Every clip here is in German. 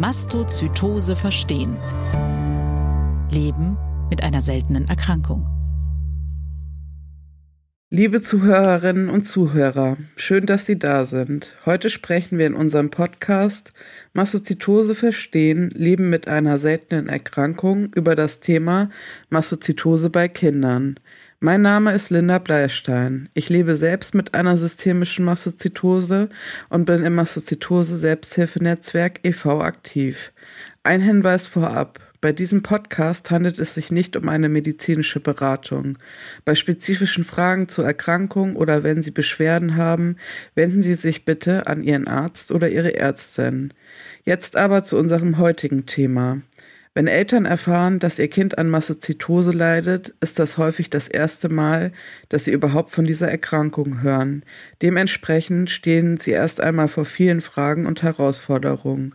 Mastozytose verstehen. Leben mit einer seltenen Erkrankung. Liebe Zuhörerinnen und Zuhörer, schön, dass Sie da sind. Heute sprechen wir in unserem Podcast Mastozytose verstehen, Leben mit einer seltenen Erkrankung über das Thema Mastozytose bei Kindern. Mein Name ist Linda Bleistein. Ich lebe selbst mit einer systemischen Mastozytose und bin im Mastozytose Selbsthilfenetzwerk e.V. aktiv. Ein Hinweis vorab. Bei diesem Podcast handelt es sich nicht um eine medizinische Beratung. Bei spezifischen Fragen zur Erkrankung oder wenn Sie Beschwerden haben, wenden Sie sich bitte an Ihren Arzt oder Ihre Ärztin. Jetzt aber zu unserem heutigen Thema. Wenn Eltern erfahren, dass ihr Kind an Mastozytose leidet, ist das häufig das erste Mal, dass sie überhaupt von dieser Erkrankung hören. Dementsprechend stehen sie erst einmal vor vielen Fragen und Herausforderungen.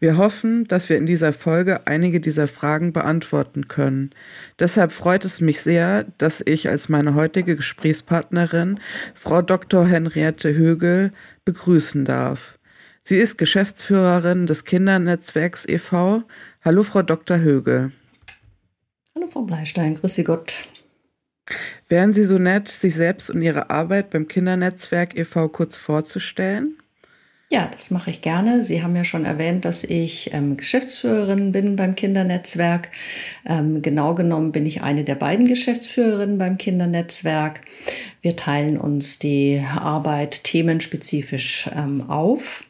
Wir hoffen, dass wir in dieser Folge einige dieser Fragen beantworten können. Deshalb freut es mich sehr, dass ich als meine heutige Gesprächspartnerin Frau Dr. Henriette Högel begrüßen darf. Sie ist Geschäftsführerin des Kindernetzwerks e.V. Hallo, Frau Dr. Högel. Hallo, Frau Bleistein. Grüße Gott. Wären Sie so nett, sich selbst und Ihre Arbeit beim Kindernetzwerk e.V. kurz vorzustellen? Ja, das mache ich gerne. Sie haben ja schon erwähnt, dass ich ähm, Geschäftsführerin bin beim Kindernetzwerk. Ähm, genau genommen bin ich eine der beiden Geschäftsführerinnen beim Kindernetzwerk. Wir teilen uns die Arbeit themenspezifisch ähm, auf.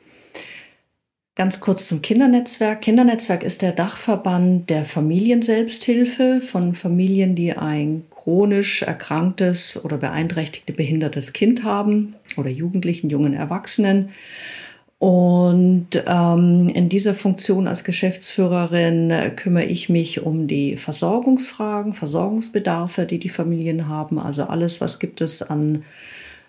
Ganz kurz zum Kindernetzwerk. Kindernetzwerk ist der Dachverband der Familienselbsthilfe von Familien, die ein chronisch erkranktes oder beeinträchtigte behindertes Kind haben oder Jugendlichen, jungen Erwachsenen. Und ähm, in dieser Funktion als Geschäftsführerin kümmere ich mich um die Versorgungsfragen, Versorgungsbedarfe, die die Familien haben. Also alles, was gibt es an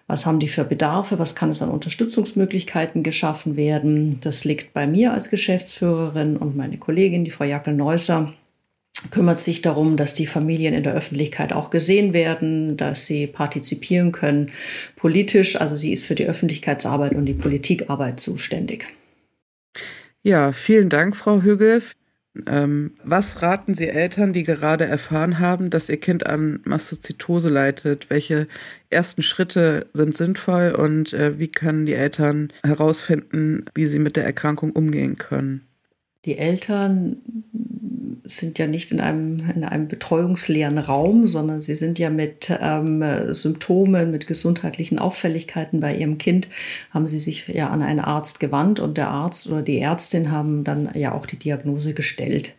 was haben die für Bedarfe? Was kann es an Unterstützungsmöglichkeiten geschaffen werden? Das liegt bei mir als Geschäftsführerin und meine Kollegin, die Frau Jackel-Neusser, kümmert sich darum, dass die Familien in der Öffentlichkeit auch gesehen werden, dass sie partizipieren können politisch. Also sie ist für die Öffentlichkeitsarbeit und die Politikarbeit zuständig. Ja, vielen Dank, Frau Hügel. Ähm, was raten Sie Eltern, die gerade erfahren haben, dass ihr Kind an Mastozytose leidet? Welche ersten Schritte sind sinnvoll und äh, wie können die Eltern herausfinden, wie sie mit der Erkrankung umgehen können? Die Eltern sind ja nicht in einem, in einem betreuungsleeren Raum, sondern sie sind ja mit ähm, Symptomen, mit gesundheitlichen Auffälligkeiten bei ihrem Kind, haben sie sich ja an einen Arzt gewandt und der Arzt oder die Ärztin haben dann ja auch die Diagnose gestellt.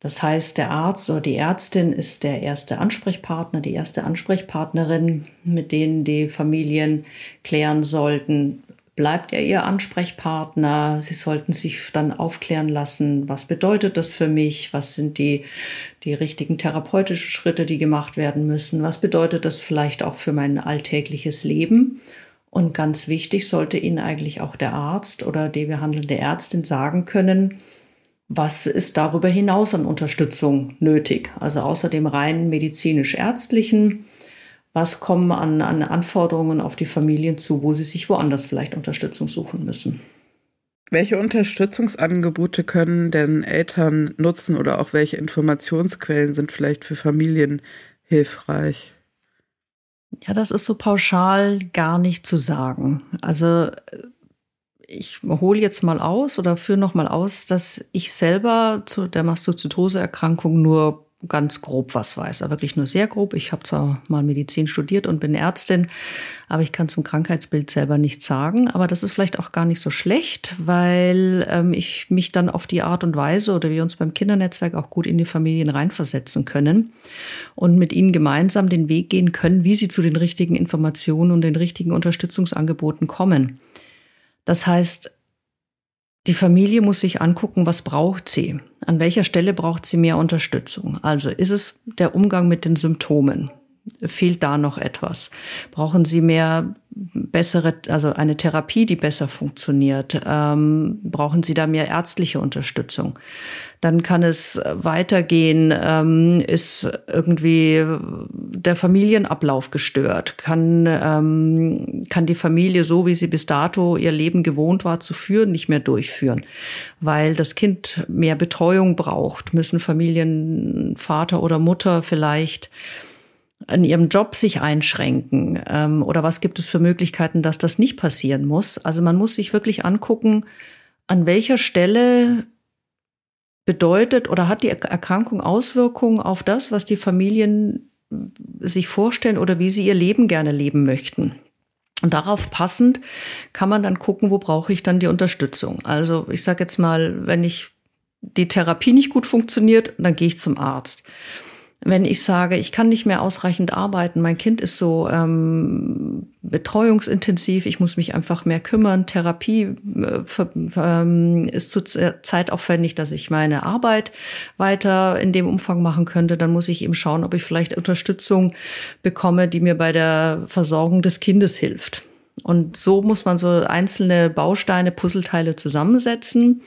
Das heißt, der Arzt oder die Ärztin ist der erste Ansprechpartner, die erste Ansprechpartnerin, mit denen die Familien klären sollten, bleibt er Ihr Ansprechpartner. Sie sollten sich dann aufklären lassen, was bedeutet das für mich, was sind die, die richtigen therapeutischen Schritte, die gemacht werden müssen, was bedeutet das vielleicht auch für mein alltägliches Leben. Und ganz wichtig sollte Ihnen eigentlich auch der Arzt oder die behandelnde Ärztin sagen können, was ist darüber hinaus an Unterstützung nötig. Also außer dem rein medizinisch-ärztlichen was kommen an, an Anforderungen auf die Familien zu, wo sie sich woanders vielleicht Unterstützung suchen müssen. Welche Unterstützungsangebote können denn Eltern nutzen oder auch welche Informationsquellen sind vielleicht für Familien hilfreich? Ja, das ist so pauschal gar nicht zu sagen. Also ich hole jetzt mal aus oder führe noch mal aus, dass ich selber zu der Mastozytose-Erkrankung nur ganz grob was weiß, aber wirklich nur sehr grob. Ich habe zwar mal Medizin studiert und bin Ärztin, aber ich kann zum Krankheitsbild selber nichts sagen. Aber das ist vielleicht auch gar nicht so schlecht, weil ähm, ich mich dann auf die Art und Weise oder wir uns beim Kindernetzwerk auch gut in die Familien reinversetzen können und mit ihnen gemeinsam den Weg gehen können, wie sie zu den richtigen Informationen und den richtigen Unterstützungsangeboten kommen. Das heißt, die Familie muss sich angucken, was braucht sie? An welcher Stelle braucht sie mehr Unterstützung? Also ist es der Umgang mit den Symptomen? Fehlt da noch etwas? Brauchen Sie mehr bessere, also eine Therapie, die besser funktioniert? Ähm, brauchen Sie da mehr ärztliche Unterstützung? Dann kann es weitergehen, ähm, ist irgendwie der Familienablauf gestört? Kann, ähm, kann die Familie so, wie sie bis dato ihr Leben gewohnt war zu führen, nicht mehr durchführen? Weil das Kind mehr Betreuung braucht, müssen Familienvater oder Mutter vielleicht in ihrem Job sich einschränken? Ähm, oder was gibt es für Möglichkeiten, dass das nicht passieren muss? Also man muss sich wirklich angucken, an welcher Stelle bedeutet oder hat die Erkrankung Auswirkungen auf das, was die Familien sich vorstellen oder wie sie ihr Leben gerne leben möchten. Und darauf passend kann man dann gucken, wo brauche ich dann die Unterstützung. Also ich sage jetzt mal, wenn ich die Therapie nicht gut funktioniert, dann gehe ich zum Arzt wenn ich sage, ich kann nicht mehr ausreichend arbeiten, mein Kind ist so ähm, betreuungsintensiv, ich muss mich einfach mehr kümmern, Therapie äh, für, ähm, ist zu zeitaufwendig, dass ich meine Arbeit weiter in dem Umfang machen könnte, dann muss ich eben schauen, ob ich vielleicht Unterstützung bekomme, die mir bei der Versorgung des Kindes hilft. Und so muss man so einzelne Bausteine, Puzzleteile zusammensetzen.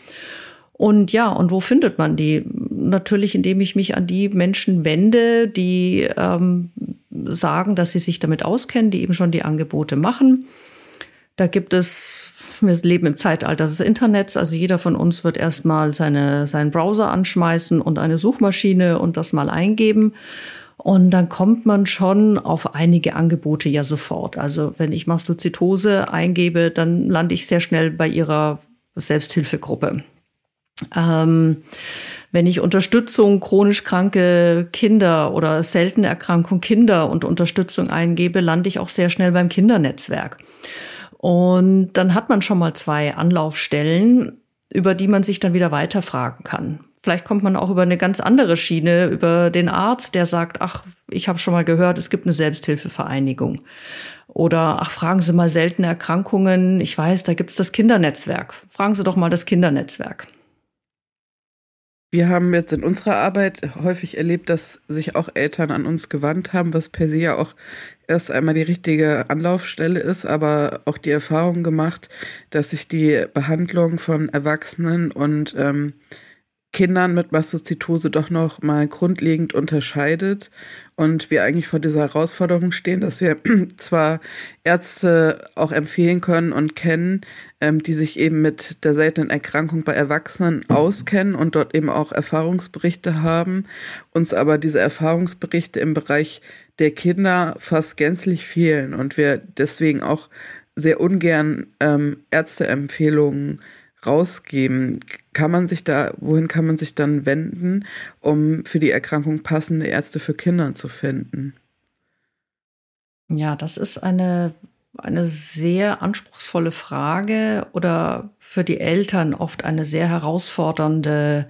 Und ja, und wo findet man die? Natürlich, indem ich mich an die Menschen wende, die ähm, sagen, dass sie sich damit auskennen, die eben schon die Angebote machen. Da gibt es, wir leben im Zeitalter des Internets, also jeder von uns wird erstmal seine, seinen Browser anschmeißen und eine Suchmaschine und das mal eingeben. Und dann kommt man schon auf einige Angebote ja sofort. Also wenn ich Mastozytose eingebe, dann lande ich sehr schnell bei ihrer Selbsthilfegruppe. Ähm, wenn ich Unterstützung chronisch kranke Kinder oder seltene Erkrankung Kinder und Unterstützung eingebe, lande ich auch sehr schnell beim Kindernetzwerk. Und dann hat man schon mal zwei Anlaufstellen, über die man sich dann wieder weiterfragen kann. Vielleicht kommt man auch über eine ganz andere Schiene, über den Arzt, der sagt, ach, ich habe schon mal gehört, es gibt eine Selbsthilfevereinigung. Oder ach, fragen Sie mal seltene Erkrankungen. Ich weiß, da gibt's das Kindernetzwerk. Fragen Sie doch mal das Kindernetzwerk. Wir haben jetzt in unserer Arbeit häufig erlebt, dass sich auch Eltern an uns gewandt haben, was per se ja auch erst einmal die richtige Anlaufstelle ist, aber auch die Erfahrung gemacht, dass sich die Behandlung von Erwachsenen und ähm, Kindern mit Mastozytose doch noch mal grundlegend unterscheidet und wir eigentlich vor dieser Herausforderung stehen, dass wir zwar Ärzte auch empfehlen können und kennen, ähm, die sich eben mit der seltenen Erkrankung bei Erwachsenen auskennen und dort eben auch Erfahrungsberichte haben, uns aber diese Erfahrungsberichte im Bereich der Kinder fast gänzlich fehlen und wir deswegen auch sehr ungern ähm, Ärzteempfehlungen rausgeben? Kann man sich da, wohin kann man sich dann wenden, um für die Erkrankung passende Ärzte für Kinder zu finden? Ja, das ist eine, eine sehr anspruchsvolle Frage oder für die Eltern oft eine sehr herausfordernde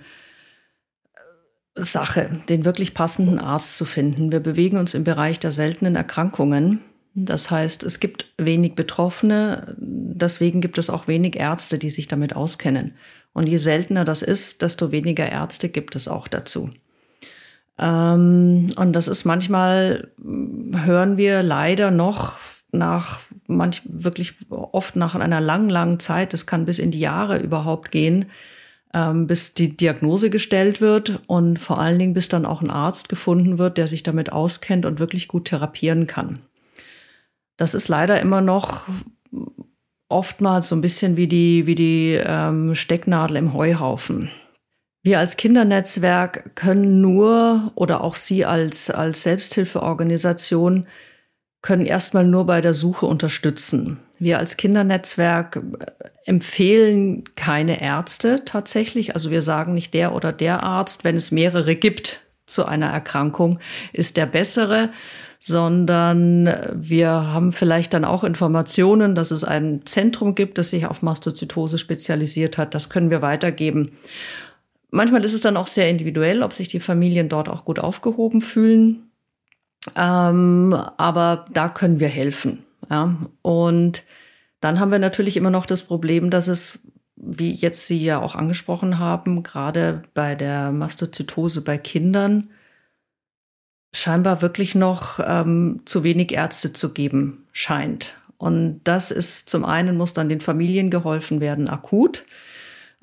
äh, Sache, den wirklich passenden Arzt zu finden. Wir bewegen uns im Bereich der seltenen Erkrankungen. Das heißt, es gibt wenig Betroffene, deswegen gibt es auch wenig Ärzte, die sich damit auskennen. Und je seltener das ist, desto weniger Ärzte gibt es auch dazu. Ähm, und das ist manchmal, hören wir leider noch nach manch wirklich oft nach einer langen, langen Zeit, das kann bis in die Jahre überhaupt gehen, ähm, bis die Diagnose gestellt wird und vor allen Dingen bis dann auch ein Arzt gefunden wird, der sich damit auskennt und wirklich gut therapieren kann das ist leider immer noch oftmals so ein bisschen wie die, wie die ähm, Stecknadel im Heuhaufen. Wir als Kindernetzwerk können nur oder auch Sie als, als Selbsthilfeorganisation können erstmal nur bei der Suche unterstützen. Wir als Kindernetzwerk äh, empfehlen keine Ärzte tatsächlich. Also wir sagen nicht der oder der Arzt, wenn es mehrere gibt zu einer Erkrankung, ist der bessere, sondern wir haben vielleicht dann auch Informationen, dass es ein Zentrum gibt, das sich auf Mastozytose spezialisiert hat. Das können wir weitergeben. Manchmal ist es dann auch sehr individuell, ob sich die Familien dort auch gut aufgehoben fühlen. Ähm, aber da können wir helfen. Ja. Und dann haben wir natürlich immer noch das Problem, dass es, wie jetzt Sie ja auch angesprochen haben, gerade bei der Mastozytose bei Kindern, scheinbar wirklich noch ähm, zu wenig Ärzte zu geben scheint. Und das ist zum einen muss dann den Familien geholfen werden, akut.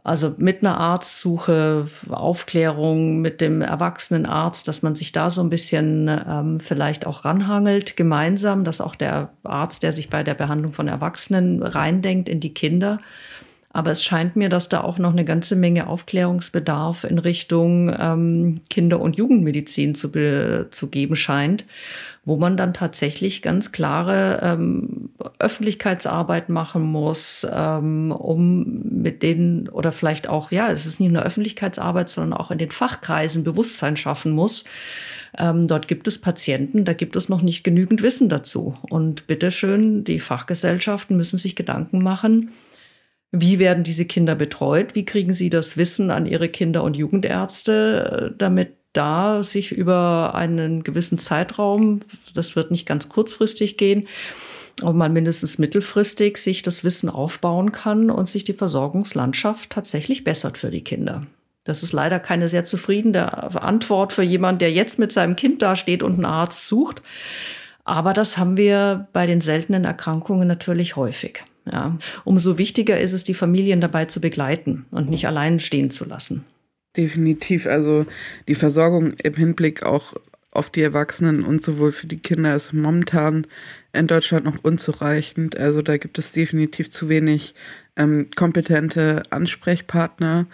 Also mit einer Arztsuche, Aufklärung mit dem erwachsenen Arzt, dass man sich da so ein bisschen ähm, vielleicht auch ranhangelt, gemeinsam, dass auch der Arzt, der sich bei der Behandlung von Erwachsenen reindenkt in die Kinder. Aber es scheint mir, dass da auch noch eine ganze Menge Aufklärungsbedarf in Richtung ähm, Kinder- und Jugendmedizin zu, zu geben scheint wo man dann tatsächlich ganz klare ähm, Öffentlichkeitsarbeit machen muss, ähm, um mit denen oder vielleicht auch, ja, es ist nicht nur Öffentlichkeitsarbeit, sondern auch in den Fachkreisen Bewusstsein schaffen muss. Ähm, dort gibt es Patienten, da gibt es noch nicht genügend Wissen dazu. Und bitteschön, die Fachgesellschaften müssen sich Gedanken machen, wie werden diese Kinder betreut? Wie kriegen sie das Wissen an ihre Kinder- und Jugendärzte, äh, damit da sich über einen gewissen Zeitraum, das wird nicht ganz kurzfristig gehen, aber man mindestens mittelfristig sich das Wissen aufbauen kann und sich die Versorgungslandschaft tatsächlich bessert für die Kinder. Das ist leider keine sehr zufriedene Antwort für jemanden, der jetzt mit seinem Kind dasteht und einen Arzt sucht. Aber das haben wir bei den seltenen Erkrankungen natürlich häufig. Ja. Umso wichtiger ist es, die Familien dabei zu begleiten und nicht allein stehen zu lassen. Definitiv. Also die Versorgung im Hinblick auch auf die Erwachsenen und sowohl für die Kinder ist momentan in Deutschland noch unzureichend. Also da gibt es definitiv zu wenig ähm, kompetente Ansprechpartner.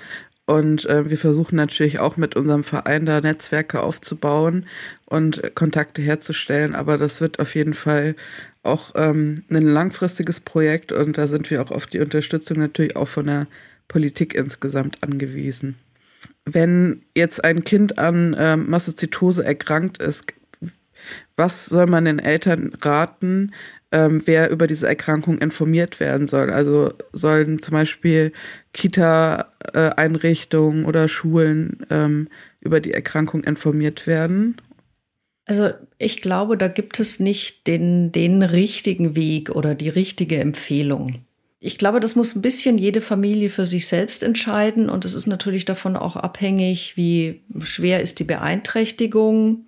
Und äh, wir versuchen natürlich auch mit unserem Verein da Netzwerke aufzubauen und Kontakte herzustellen. Aber das wird auf jeden Fall auch ähm, ein langfristiges Projekt und da sind wir auch auf die Unterstützung natürlich auch von der Politik insgesamt angewiesen wenn jetzt ein Kind an äh, Mastozytose erkrankt ist, was soll man den Eltern raten, ähm, wer über diese Erkrankung informiert werden soll? Also sollen zum Beispiel Kita-Einrichtungen äh, oder Schulen ähm, über die Erkrankung informiert werden? Also ich glaube, da gibt es nicht den, den richtigen Weg oder die richtige Empfehlung. Ich glaube, das muss ein bisschen jede Familie für sich selbst entscheiden und es ist natürlich davon auch abhängig, wie schwer ist die Beeinträchtigung,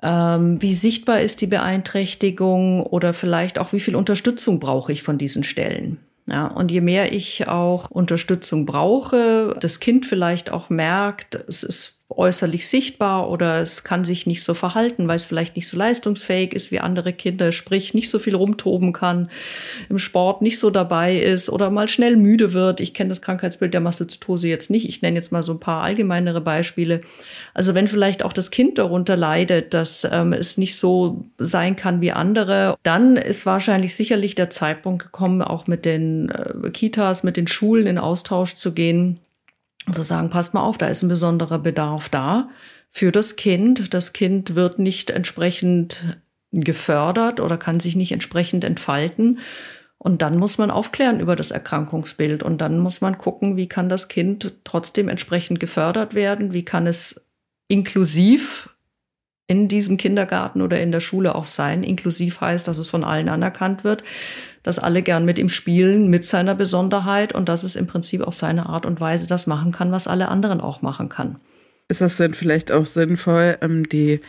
ähm, wie sichtbar ist die Beeinträchtigung oder vielleicht auch wie viel Unterstützung brauche ich von diesen Stellen. Ja, und je mehr ich auch Unterstützung brauche, das Kind vielleicht auch merkt, es ist äußerlich sichtbar oder es kann sich nicht so verhalten, weil es vielleicht nicht so leistungsfähig ist wie andere Kinder, sprich nicht so viel rumtoben kann, im Sport nicht so dabei ist oder mal schnell müde wird. Ich kenne das Krankheitsbild der Mastozytose jetzt nicht. Ich nenne jetzt mal so ein paar allgemeinere Beispiele. Also wenn vielleicht auch das Kind darunter leidet, dass ähm, es nicht so sein kann wie andere, dann ist wahrscheinlich sicherlich der Zeitpunkt gekommen, auch mit den äh, Kitas, mit den Schulen in Austausch zu gehen zu sagen, passt mal auf, da ist ein besonderer Bedarf da für das Kind. Das Kind wird nicht entsprechend gefördert oder kann sich nicht entsprechend entfalten. Und dann muss man aufklären über das Erkrankungsbild und dann muss man gucken, wie kann das Kind trotzdem entsprechend gefördert werden, wie kann es inklusiv in diesem Kindergarten oder in der Schule auch sein. Inklusiv heißt, dass es von allen anerkannt wird, dass alle gern mit ihm spielen, mit seiner Besonderheit und dass es im Prinzip auf seine Art und Weise das machen kann, was alle anderen auch machen kann. Ist das denn vielleicht auch sinnvoll, ähm, die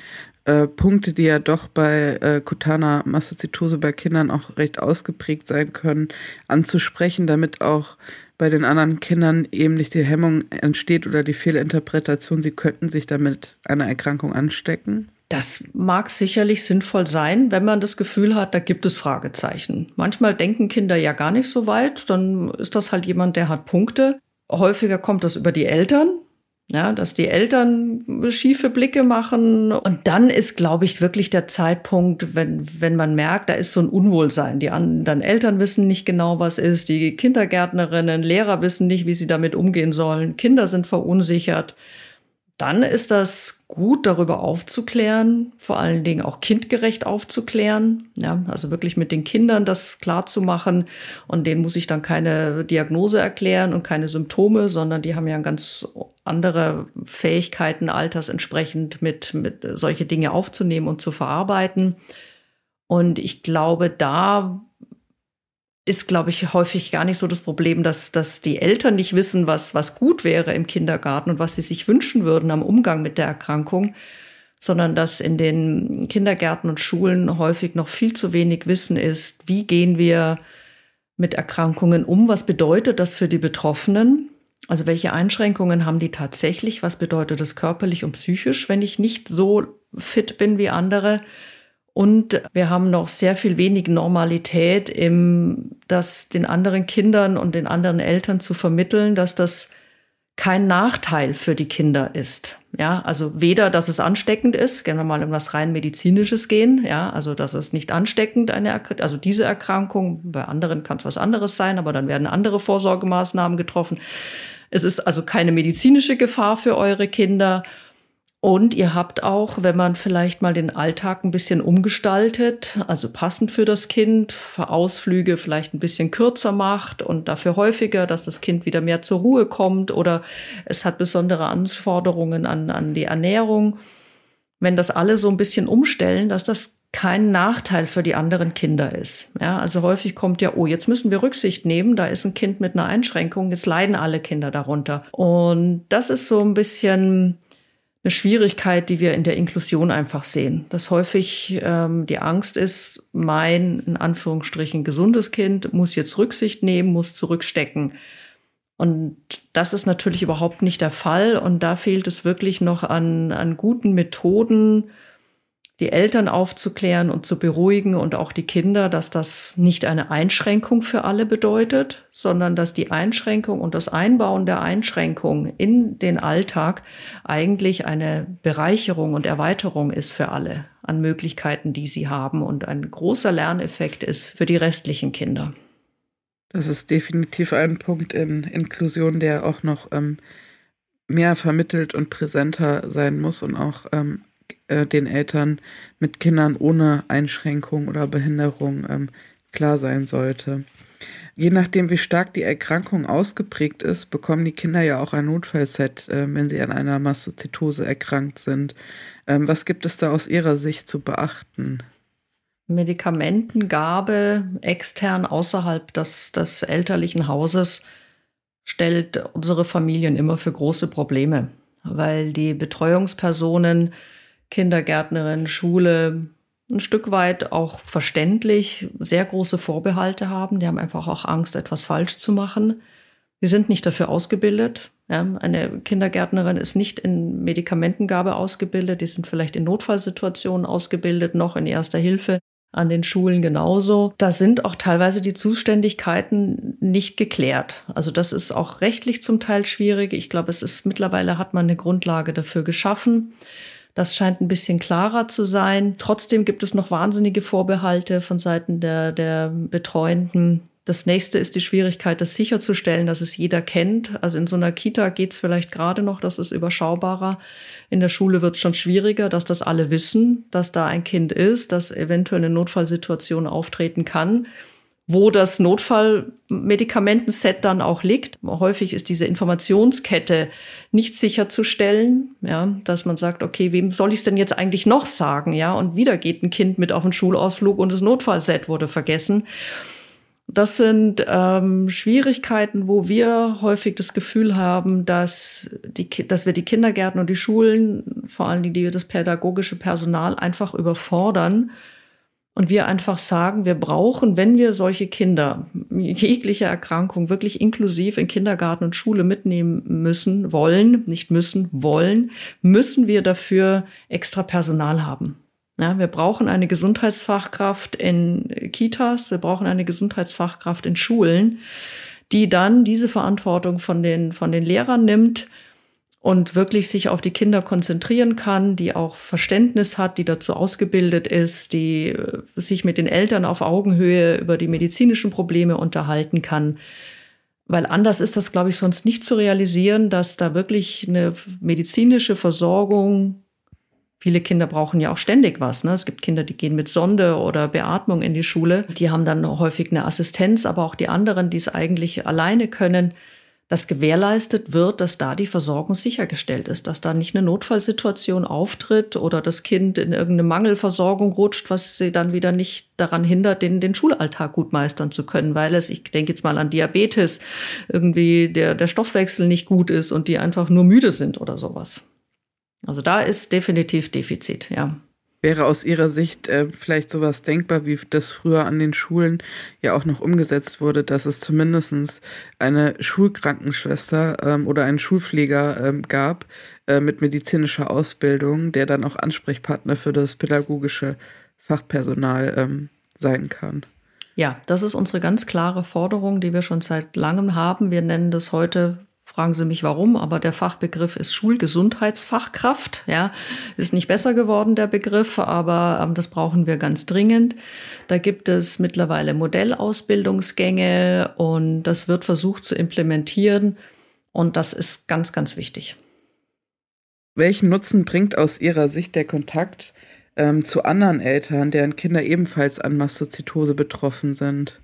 äh, Punkte, die ja doch bei äh, kutaner Mastozytose bei Kindern auch recht ausgeprägt sein können, anzusprechen, damit auch bei den anderen Kindern eben nicht die Hemmung entsteht oder die Fehlinterpretation, sie könnten sich damit einer Erkrankung anstecken? Das mag sicherlich sinnvoll sein, wenn man das Gefühl hat, da gibt es Fragezeichen. Manchmal denken Kinder ja gar nicht so weit, dann ist das halt jemand, der hat Punkte. Häufiger kommt das über die Eltern, ja, dass die Eltern schiefe Blicke machen. Und dann ist, glaube ich, wirklich der Zeitpunkt, wenn, wenn man merkt, da ist so ein Unwohlsein. Die anderen Eltern wissen nicht genau, was ist. Die Kindergärtnerinnen, Lehrer wissen nicht, wie sie damit umgehen sollen. Kinder sind verunsichert dann ist das gut, darüber aufzuklären, vor allen Dingen auch kindgerecht aufzuklären. Ja, also wirklich mit den Kindern das klar zu machen. Und denen muss ich dann keine Diagnose erklären und keine Symptome, sondern die haben ja ganz andere Fähigkeiten altersentsprechend mit, mit solche Dinge aufzunehmen und zu verarbeiten. Und ich glaube, da ist, glaube ich, häufig gar nicht so das Problem, dass, dass die Eltern nicht wissen, was, was gut wäre im Kindergarten und was sie sich wünschen würden am Umgang mit der Erkrankung, sondern dass in den Kindergärten und Schulen häufig noch viel zu wenig Wissen ist, wie gehen wir mit Erkrankungen um, was bedeutet das für die Betroffenen, also welche Einschränkungen haben die tatsächlich, was bedeutet das körperlich und psychisch, wenn ich nicht so fit bin wie andere. Und wir haben noch sehr viel wenig Normalität im, das den anderen Kindern und den anderen Eltern zu vermitteln, dass das kein Nachteil für die Kinder ist. Ja, also weder, dass es ansteckend ist, gehen wir mal in was rein medizinisches gehen, ja, also dass es nicht ansteckend eine, also diese Erkrankung, bei anderen kann es was anderes sein, aber dann werden andere Vorsorgemaßnahmen getroffen. Es ist also keine medizinische Gefahr für eure Kinder und ihr habt auch, wenn man vielleicht mal den Alltag ein bisschen umgestaltet, also passend für das Kind, für Ausflüge vielleicht ein bisschen kürzer macht und dafür häufiger, dass das Kind wieder mehr zur Ruhe kommt oder es hat besondere Anforderungen an, an die Ernährung. Wenn das alle so ein bisschen umstellen, dass das kein Nachteil für die anderen Kinder ist. Ja, also häufig kommt ja, oh, jetzt müssen wir Rücksicht nehmen, da ist ein Kind mit einer Einschränkung, jetzt leiden alle Kinder darunter. Und das ist so ein bisschen eine Schwierigkeit, die wir in der Inklusion einfach sehen. Dass häufig ähm, die Angst ist, mein in Anführungsstrichen gesundes Kind muss jetzt Rücksicht nehmen, muss zurückstecken. Und das ist natürlich überhaupt nicht der Fall. Und da fehlt es wirklich noch an, an guten Methoden, die Eltern aufzuklären und zu beruhigen und auch die Kinder, dass das nicht eine Einschränkung für alle bedeutet, sondern dass die Einschränkung und das Einbauen der Einschränkung in den Alltag eigentlich eine Bereicherung und Erweiterung ist für alle an Möglichkeiten, die sie haben und ein großer Lerneffekt ist für die restlichen Kinder. Das ist definitiv ein Punkt in Inklusion, der auch noch ähm, mehr vermittelt und präsenter sein muss und auch ähm, äh, den Eltern mit Kindern ohne Einschränkung oder Behinderung ähm, klar sein sollte. Je nachdem, wie stark die Erkrankung ausgeprägt ist, bekommen die Kinder ja auch ein Notfallset, äh, wenn sie an einer Mastozytose erkrankt sind. Ähm, was gibt es da aus Ihrer Sicht zu beachten? Medikamentengabe extern außerhalb des, des elterlichen Hauses stellt unsere Familien immer für große Probleme, weil die Betreuungspersonen Kindergärtnerin, Schule ein Stück weit auch verständlich sehr große Vorbehalte haben. Die haben einfach auch Angst, etwas falsch zu machen. Sie sind nicht dafür ausgebildet. Ja, eine Kindergärtnerin ist nicht in Medikamentengabe ausgebildet. Die sind vielleicht in Notfallsituationen ausgebildet, noch in erster Hilfe. An den Schulen genauso. Da sind auch teilweise die Zuständigkeiten nicht geklärt. Also das ist auch rechtlich zum Teil schwierig. Ich glaube, es ist mittlerweile hat man eine Grundlage dafür geschaffen. Das scheint ein bisschen klarer zu sein. Trotzdem gibt es noch wahnsinnige Vorbehalte von Seiten der, der Betreuenden. Das nächste ist die Schwierigkeit, das sicherzustellen, dass es jeder kennt. Also in so einer Kita geht es vielleicht gerade noch, das ist überschaubarer. In der Schule wird es schon schwieriger, dass das alle wissen, dass da ein Kind ist, dass eventuell eine Notfallsituation auftreten kann wo das Notfallmedikamentenset dann auch liegt. Häufig ist diese Informationskette nicht sicherzustellen, ja, dass man sagt, okay, wem soll ich es denn jetzt eigentlich noch sagen, ja? Und wieder geht ein Kind mit auf den Schulausflug und das Notfallset wurde vergessen. Das sind ähm, Schwierigkeiten, wo wir häufig das Gefühl haben, dass, die, dass wir die Kindergärten und die Schulen, vor allen Dingen die, das pädagogische Personal, einfach überfordern und wir einfach sagen, wir brauchen, wenn wir solche Kinder jegliche Erkrankung wirklich inklusiv in Kindergarten und Schule mitnehmen müssen, wollen, nicht müssen, wollen, müssen wir dafür extra Personal haben. Ja, wir brauchen eine Gesundheitsfachkraft in Kitas, wir brauchen eine Gesundheitsfachkraft in Schulen, die dann diese Verantwortung von den, von den Lehrern nimmt und wirklich sich auf die Kinder konzentrieren kann, die auch Verständnis hat, die dazu ausgebildet ist, die äh, sich mit den Eltern auf Augenhöhe über die medizinischen Probleme unterhalten kann. Weil anders ist das, glaube ich, sonst nicht zu realisieren, dass da wirklich eine medizinische Versorgung Viele Kinder brauchen ja auch ständig was. Ne? Es gibt Kinder, die gehen mit Sonde oder Beatmung in die Schule. Die haben dann häufig eine Assistenz, aber auch die anderen, die es eigentlich alleine können, dass gewährleistet wird, dass da die Versorgung sichergestellt ist, dass da nicht eine Notfallsituation auftritt oder das Kind in irgendeine Mangelversorgung rutscht, was sie dann wieder nicht daran hindert, den, den Schulalltag gut meistern zu können, weil es, ich denke jetzt mal an Diabetes, irgendwie der, der Stoffwechsel nicht gut ist und die einfach nur müde sind oder sowas. Also da ist definitiv Defizit, ja. Wäre aus Ihrer Sicht äh, vielleicht sowas denkbar, wie das früher an den Schulen ja auch noch umgesetzt wurde, dass es zumindest eine Schulkrankenschwester ähm, oder einen Schulpfleger ähm, gab äh, mit medizinischer Ausbildung, der dann auch Ansprechpartner für das pädagogische Fachpersonal ähm, sein kann? Ja, das ist unsere ganz klare Forderung, die wir schon seit langem haben. Wir nennen das heute Fragen Sie mich warum, aber der Fachbegriff ist Schulgesundheitsfachkraft. Ja, ist nicht besser geworden, der Begriff, aber ähm, das brauchen wir ganz dringend. Da gibt es mittlerweile Modellausbildungsgänge und das wird versucht zu implementieren. Und das ist ganz, ganz wichtig. Welchen Nutzen bringt aus Ihrer Sicht der Kontakt ähm, zu anderen Eltern, deren Kinder ebenfalls an Mastozytose betroffen sind?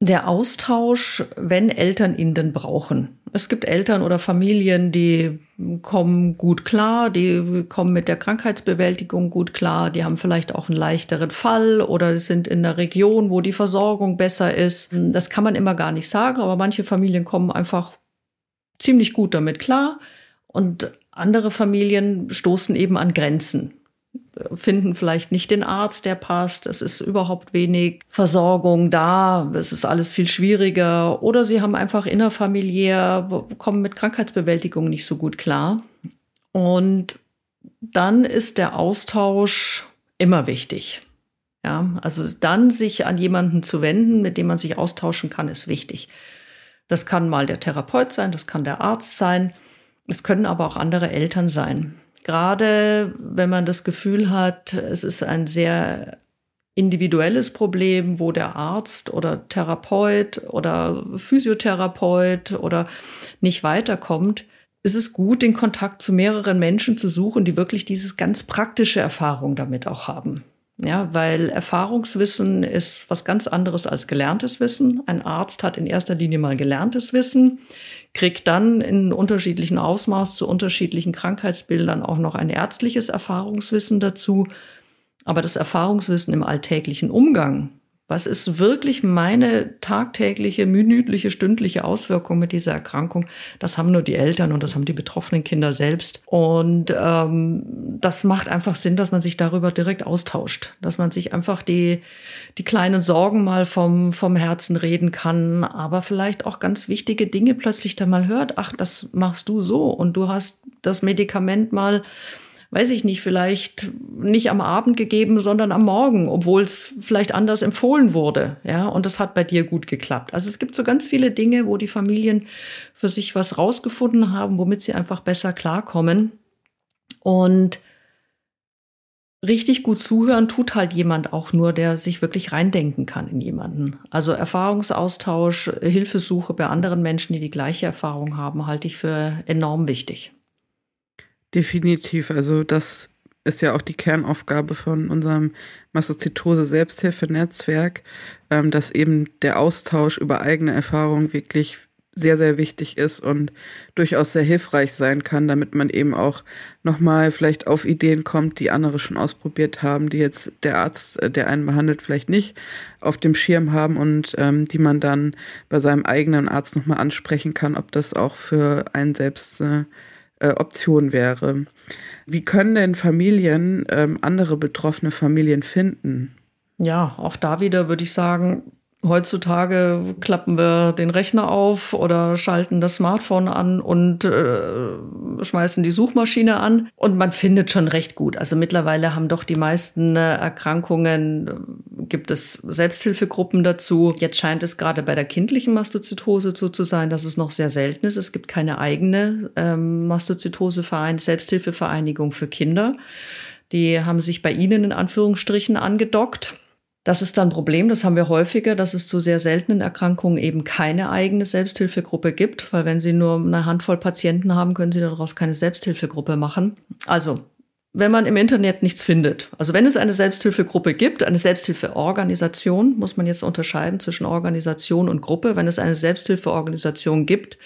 Der Austausch, wenn Eltern ihn denn brauchen. Es gibt Eltern oder Familien, die kommen gut klar, die kommen mit der Krankheitsbewältigung gut klar, die haben vielleicht auch einen leichteren Fall oder sind in einer Region, wo die Versorgung besser ist. Das kann man immer gar nicht sagen, aber manche Familien kommen einfach ziemlich gut damit klar und andere Familien stoßen eben an Grenzen finden vielleicht nicht den Arzt, der passt. Es ist überhaupt wenig Versorgung da. Es ist alles viel schwieriger. Oder sie haben einfach innerfamiliär, kommen mit Krankheitsbewältigung nicht so gut klar. Und dann ist der Austausch immer wichtig. Ja, also dann sich an jemanden zu wenden, mit dem man sich austauschen kann, ist wichtig. Das kann mal der Therapeut sein, das kann der Arzt sein. Es können aber auch andere Eltern sein. Gerade wenn man das Gefühl hat, es ist ein sehr individuelles Problem, wo der Arzt oder Therapeut oder Physiotherapeut oder nicht weiterkommt, ist es gut, den Kontakt zu mehreren Menschen zu suchen, die wirklich dieses ganz praktische Erfahrung damit auch haben. Ja, weil Erfahrungswissen ist was ganz anderes als gelerntes Wissen. Ein Arzt hat in erster Linie mal gelerntes Wissen, kriegt dann in unterschiedlichen Ausmaß zu unterschiedlichen Krankheitsbildern auch noch ein ärztliches Erfahrungswissen dazu. Aber das Erfahrungswissen im alltäglichen Umgang was ist wirklich meine tagtägliche, minütliche, stündliche Auswirkung mit dieser Erkrankung? Das haben nur die Eltern und das haben die betroffenen Kinder selbst. Und ähm, das macht einfach Sinn, dass man sich darüber direkt austauscht, dass man sich einfach die, die kleinen Sorgen mal vom, vom Herzen reden kann, aber vielleicht auch ganz wichtige Dinge plötzlich dann mal hört. Ach, das machst du so und du hast das Medikament mal weiß ich nicht, vielleicht nicht am Abend gegeben, sondern am Morgen, obwohl es vielleicht anders empfohlen wurde. Ja, und das hat bei dir gut geklappt. Also es gibt so ganz viele Dinge, wo die Familien für sich was rausgefunden haben, womit sie einfach besser klarkommen. Und richtig gut zuhören tut halt jemand auch nur, der sich wirklich reindenken kann in jemanden. Also Erfahrungsaustausch, Hilfesuche bei anderen Menschen, die die gleiche Erfahrung haben, halte ich für enorm wichtig. Definitiv. Also das ist ja auch die Kernaufgabe von unserem Mastozytose-Selbsthilfenetzwerk, ähm, dass eben der Austausch über eigene Erfahrungen wirklich sehr, sehr wichtig ist und durchaus sehr hilfreich sein kann, damit man eben auch nochmal vielleicht auf Ideen kommt, die andere schon ausprobiert haben, die jetzt der Arzt, äh, der einen behandelt, vielleicht nicht auf dem Schirm haben und ähm, die man dann bei seinem eigenen Arzt nochmal ansprechen kann, ob das auch für einen selbst äh, äh, Option wäre. Wie können denn Familien ähm, andere betroffene Familien finden? Ja, auch da wieder würde ich sagen, Heutzutage klappen wir den Rechner auf oder schalten das Smartphone an und äh, schmeißen die Suchmaschine an und man findet schon recht gut. Also mittlerweile haben doch die meisten äh, Erkrankungen, äh, gibt es Selbsthilfegruppen dazu. Jetzt scheint es gerade bei der kindlichen Mastozytose so zu sein, dass es noch sehr selten ist. Es gibt keine eigene ähm, Mastozytoseverein, Selbsthilfevereinigung für Kinder. Die haben sich bei Ihnen in Anführungsstrichen angedockt das ist dann ein Problem, das haben wir häufiger, dass es zu sehr seltenen Erkrankungen eben keine eigene Selbsthilfegruppe gibt, weil wenn Sie nur eine Handvoll Patienten haben, können Sie daraus keine Selbsthilfegruppe machen. Also wenn man im Internet nichts findet. Also wenn es eine Selbsthilfegruppe gibt, eine Selbsthilfeorganisation, muss man jetzt unterscheiden zwischen Organisation und Gruppe. Wenn es eine Selbsthilfeorganisation gibt,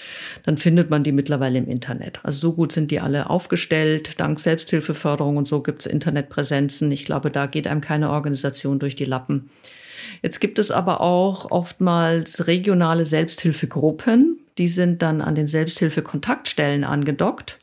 dann findet man die mittlerweile im Internet. Also so gut sind die alle aufgestellt. Dank Selbsthilfeförderung und so gibt es Internetpräsenzen. Ich glaube, da geht einem keine Organisation durch die Lappen. Jetzt gibt es aber auch oftmals regionale Selbsthilfegruppen. Die sind dann an den Selbsthilfekontaktstellen angedockt.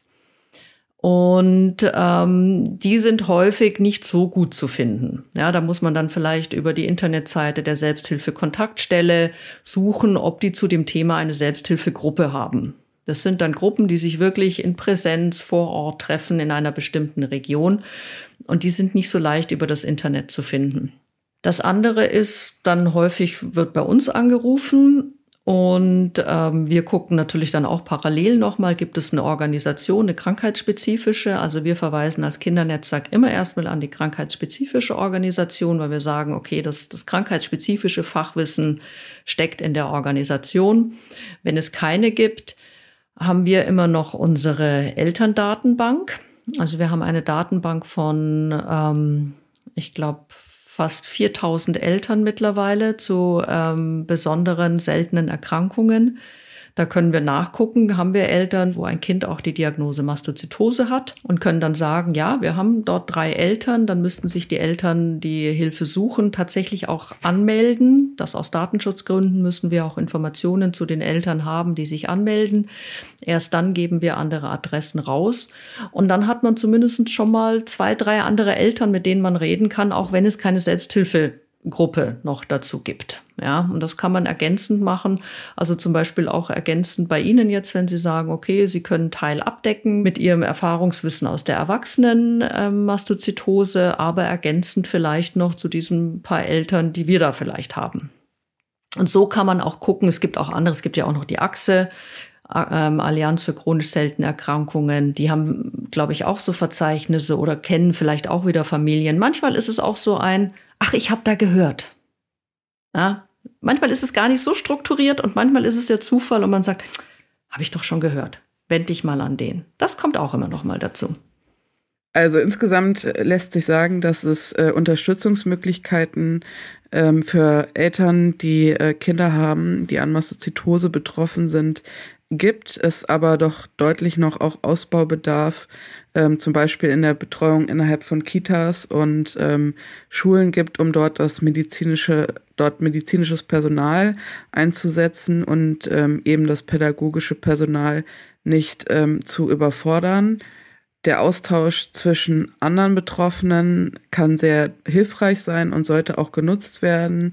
Und ähm, die sind häufig nicht so gut zu finden. Ja, da muss man dann vielleicht über die Internetseite der Selbsthilfe-Kontaktstelle suchen, ob die zu dem Thema eine Selbsthilfegruppe haben. Das sind dann Gruppen, die sich wirklich in Präsenz vor Ort treffen in einer bestimmten Region. Und die sind nicht so leicht über das Internet zu finden. Das andere ist dann häufig wird bei uns angerufen und ähm, wir gucken natürlich dann auch parallel nochmal, gibt es eine Organisation, eine krankheitsspezifische. Also wir verweisen als Kindernetzwerk immer erstmal an die krankheitsspezifische Organisation, weil wir sagen, okay, das, das krankheitsspezifische Fachwissen steckt in der Organisation. Wenn es keine gibt, haben wir immer noch unsere Elterndatenbank. Also wir haben eine Datenbank von, ähm, ich glaube, fast 4000 Eltern mittlerweile zu ähm, besonderen seltenen Erkrankungen. Da können wir nachgucken, haben wir Eltern, wo ein Kind auch die Diagnose Mastozytose hat und können dann sagen, ja, wir haben dort drei Eltern, dann müssten sich die Eltern, die Hilfe suchen, tatsächlich auch anmelden. Das aus Datenschutzgründen müssen wir auch Informationen zu den Eltern haben, die sich anmelden. Erst dann geben wir andere Adressen raus. Und dann hat man zumindest schon mal zwei, drei andere Eltern, mit denen man reden kann, auch wenn es keine Selbsthilfe Gruppe noch dazu gibt. Ja, und das kann man ergänzend machen. Also zum Beispiel auch ergänzend bei Ihnen jetzt, wenn Sie sagen, okay, Sie können Teil abdecken mit Ihrem Erfahrungswissen aus der Erwachsenen ähm, aber ergänzend vielleicht noch zu diesen paar Eltern, die wir da vielleicht haben. Und so kann man auch gucken. Es gibt auch andere. Es gibt ja auch noch die Achse. Ähm, Allianz für chronisch seltene Erkrankungen, die haben, glaube ich, auch so Verzeichnisse oder kennen vielleicht auch wieder Familien. Manchmal ist es auch so ein, ach, ich habe da gehört. Ja, manchmal ist es gar nicht so strukturiert und manchmal ist es der Zufall und man sagt, habe ich doch schon gehört. Wend dich mal an den. Das kommt auch immer noch mal dazu. Also insgesamt lässt sich sagen, dass es äh, Unterstützungsmöglichkeiten ähm, für Eltern, die äh, Kinder haben, die an Mastozytose betroffen sind, gibt, es aber doch deutlich noch auch Ausbaubedarf, ähm, zum Beispiel in der Betreuung innerhalb von Kitas und ähm, Schulen gibt, um dort das medizinische, dort medizinisches Personal einzusetzen und ähm, eben das pädagogische Personal nicht ähm, zu überfordern. Der Austausch zwischen anderen Betroffenen kann sehr hilfreich sein und sollte auch genutzt werden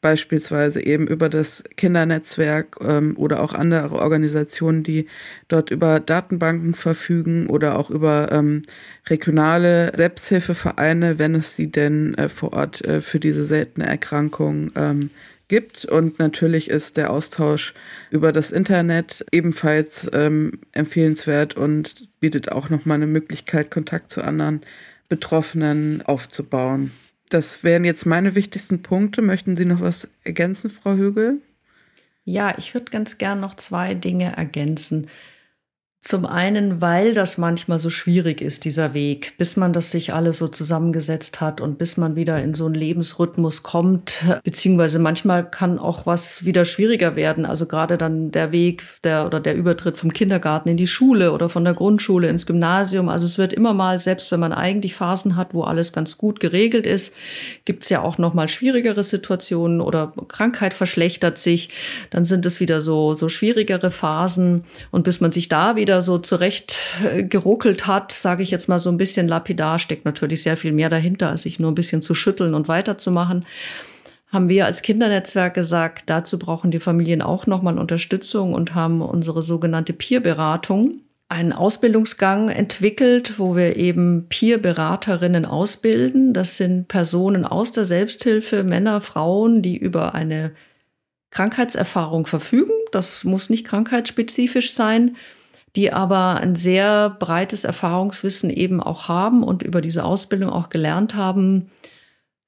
beispielsweise eben über das Kindernetzwerk ähm, oder auch andere Organisationen, die dort über Datenbanken verfügen oder auch über ähm, regionale Selbsthilfevereine, wenn es sie denn äh, vor Ort äh, für diese seltene Erkrankung ähm, gibt. Und natürlich ist der Austausch über das Internet ebenfalls ähm, empfehlenswert und bietet auch nochmal eine Möglichkeit, Kontakt zu anderen Betroffenen aufzubauen. Das wären jetzt meine wichtigsten Punkte. Möchten Sie noch was ergänzen, Frau Högel? Ja, ich würde ganz gern noch zwei Dinge ergänzen. Zum einen, weil das manchmal so schwierig ist, dieser Weg, bis man das sich alles so zusammengesetzt hat und bis man wieder in so einen Lebensrhythmus kommt, beziehungsweise manchmal kann auch was wieder schwieriger werden. Also gerade dann der Weg der oder der Übertritt vom Kindergarten in die Schule oder von der Grundschule ins Gymnasium. Also es wird immer mal, selbst wenn man eigentlich Phasen hat, wo alles ganz gut geregelt ist, gibt es ja auch noch mal schwierigere Situationen oder Krankheit verschlechtert sich. Dann sind es wieder so, so schwierigere Phasen und bis man sich da wieder wieder so zurecht äh, geruckelt hat, sage ich jetzt mal so ein bisschen lapidar, steckt natürlich sehr viel mehr dahinter, als sich nur ein bisschen zu schütteln und weiterzumachen haben wir als Kindernetzwerk gesagt, dazu brauchen die Familien auch nochmal Unterstützung und haben unsere sogenannte Peer-Beratung, einen Ausbildungsgang entwickelt, wo wir eben Peer-Beraterinnen ausbilden. Das sind Personen aus der Selbsthilfe, Männer, Frauen, die über eine Krankheitserfahrung verfügen. Das muss nicht krankheitsspezifisch sein die aber ein sehr breites Erfahrungswissen eben auch haben und über diese Ausbildung auch gelernt haben,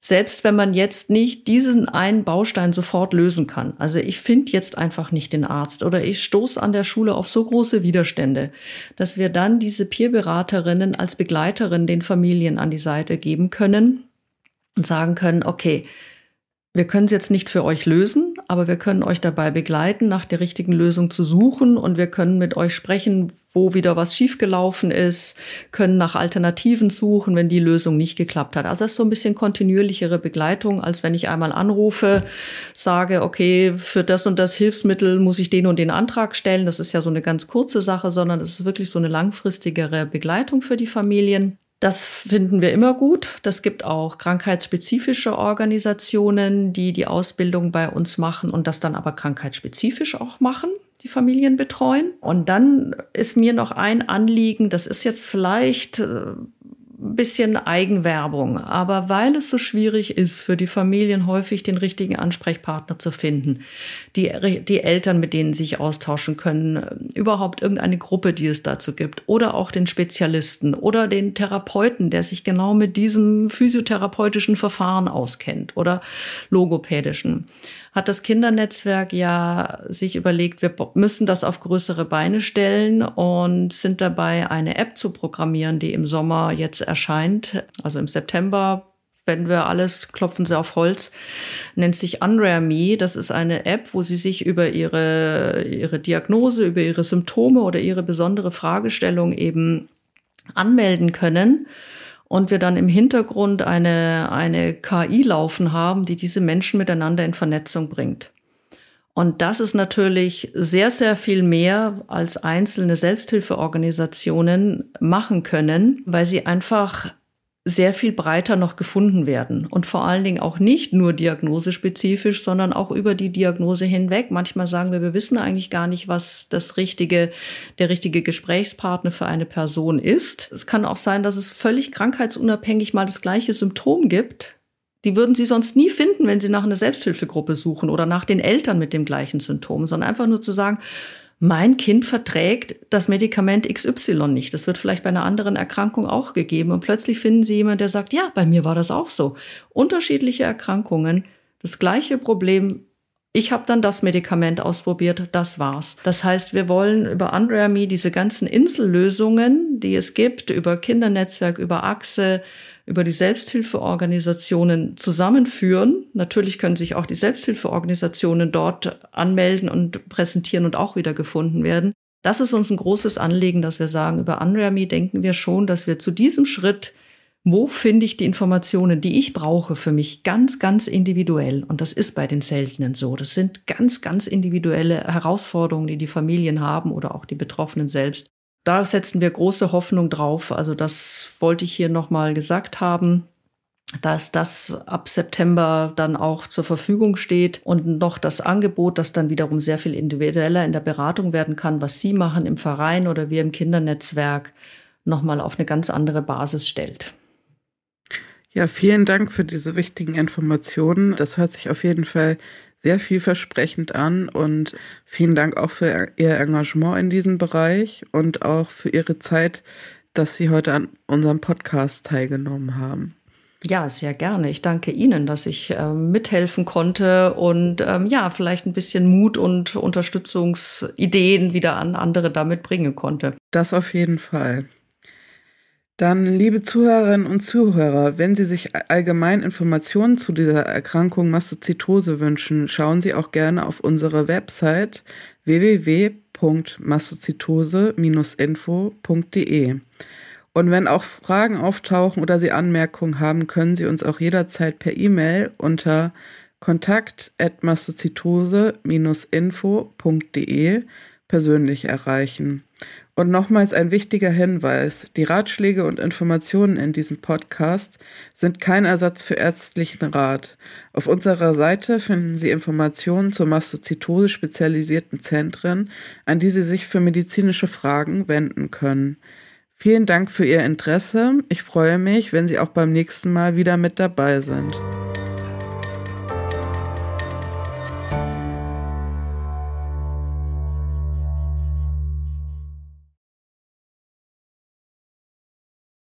selbst wenn man jetzt nicht diesen einen Baustein sofort lösen kann. Also ich finde jetzt einfach nicht den Arzt oder ich stoße an der Schule auf so große Widerstände, dass wir dann diese Peerberaterinnen als Begleiterin den Familien an die Seite geben können und sagen können, okay, wir können es jetzt nicht für euch lösen, aber wir können euch dabei begleiten, nach der richtigen Lösung zu suchen und wir können mit euch sprechen, wo wieder was schiefgelaufen ist, können nach Alternativen suchen, wenn die Lösung nicht geklappt hat. Also das ist so ein bisschen kontinuierlichere Begleitung, als wenn ich einmal anrufe, sage, okay, für das und das Hilfsmittel muss ich den und den Antrag stellen. Das ist ja so eine ganz kurze Sache, sondern es ist wirklich so eine langfristigere Begleitung für die Familien. Das finden wir immer gut. Das gibt auch krankheitsspezifische Organisationen, die die Ausbildung bei uns machen und das dann aber krankheitsspezifisch auch machen, die Familien betreuen. Und dann ist mir noch ein Anliegen, das ist jetzt vielleicht äh, bisschen Eigenwerbung. Aber weil es so schwierig ist, für die Familien häufig den richtigen Ansprechpartner zu finden, die, die Eltern, mit denen sie sich austauschen können, überhaupt irgendeine Gruppe, die es dazu gibt, oder auch den Spezialisten oder den Therapeuten, der sich genau mit diesem physiotherapeutischen Verfahren auskennt oder logopädischen hat das Kindernetzwerk ja sich überlegt, wir müssen das auf größere Beine stellen und sind dabei, eine App zu programmieren, die im Sommer jetzt erscheint, also im September wenn wir alles, klopfen Sie auf Holz, nennt sich Unrare Me. Das ist eine App, wo Sie sich über Ihre, Ihre Diagnose, über Ihre Symptome oder Ihre besondere Fragestellung eben anmelden können und wir dann im Hintergrund eine, eine KI laufen haben, die diese Menschen miteinander in Vernetzung bringt. Und das ist natürlich sehr, sehr viel mehr als einzelne Selbsthilfeorganisationen machen können, weil sie einfach sehr viel breiter noch gefunden werden und vor allen Dingen auch nicht nur diagnosespezifisch, sondern auch über die Diagnose hinweg. Manchmal sagen wir, wir wissen eigentlich gar nicht, was das richtige, der richtige Gesprächspartner für eine Person ist. Es kann auch sein, dass es völlig krankheitsunabhängig mal das gleiche Symptom gibt. Die würden Sie sonst nie finden, wenn Sie nach einer Selbsthilfegruppe suchen oder nach den Eltern mit dem gleichen Symptom, sondern einfach nur zu sagen, mein Kind verträgt das Medikament XY nicht. Das wird vielleicht bei einer anderen Erkrankung auch gegeben. Und plötzlich finden Sie jemanden, der sagt, ja, bei mir war das auch so. Unterschiedliche Erkrankungen, das gleiche Problem. Ich habe dann das Medikament ausprobiert, das war's. Das heißt, wir wollen über UnrareMe diese ganzen Insellösungen, die es gibt, über Kindernetzwerk, über Achse, über die Selbsthilfeorganisationen zusammenführen. Natürlich können sich auch die Selbsthilfeorganisationen dort anmelden und präsentieren und auch wieder gefunden werden. Das ist uns ein großes Anliegen, dass wir sagen, über UnRAMI denken wir schon, dass wir zu diesem Schritt, wo finde ich die Informationen, die ich brauche für mich ganz, ganz individuell. Und das ist bei den Seltenen so. Das sind ganz, ganz individuelle Herausforderungen, die die Familien haben oder auch die Betroffenen selbst da setzen wir große Hoffnung drauf. Also das wollte ich hier nochmal gesagt haben dass das ab September dann auch zur Verfügung steht und noch das Angebot, das dann wiederum sehr viel individueller in der Beratung werden kann, was Sie machen im Verein oder wir im Kindernetzwerk, nochmal auf eine ganz andere Basis stellt. Ja, vielen Dank für diese wichtigen Informationen. Das hört sich auf jeden Fall sehr vielversprechend an und vielen Dank auch für Ihr Engagement in diesem Bereich und auch für Ihre Zeit, dass Sie heute an unserem Podcast teilgenommen haben. Ja, sehr gerne. Ich danke Ihnen, dass ich äh, mithelfen konnte und ähm, ja, vielleicht ein bisschen Mut und Unterstützungsideen wieder an andere damit bringen konnte. Das auf jeden Fall. Dann, liebe Zuhörerinnen und Zuhörer, wenn Sie sich allgemein Informationen zu dieser Erkrankung Mastozytose wünschen, schauen Sie auch gerne auf unsere Website www.mastozytose-info.de. Und wenn auch Fragen auftauchen oder Sie Anmerkungen haben, können Sie uns auch jederzeit per E-Mail unter kontakt@mastozytose-info.de persönlich erreichen. Und nochmals ein wichtiger Hinweis. Die Ratschläge und Informationen in diesem Podcast sind kein Ersatz für ärztlichen Rat. Auf unserer Seite finden Sie Informationen zur Mastozytose spezialisierten Zentren, an die Sie sich für medizinische Fragen wenden können. Vielen Dank für Ihr Interesse. Ich freue mich, wenn Sie auch beim nächsten Mal wieder mit dabei sind.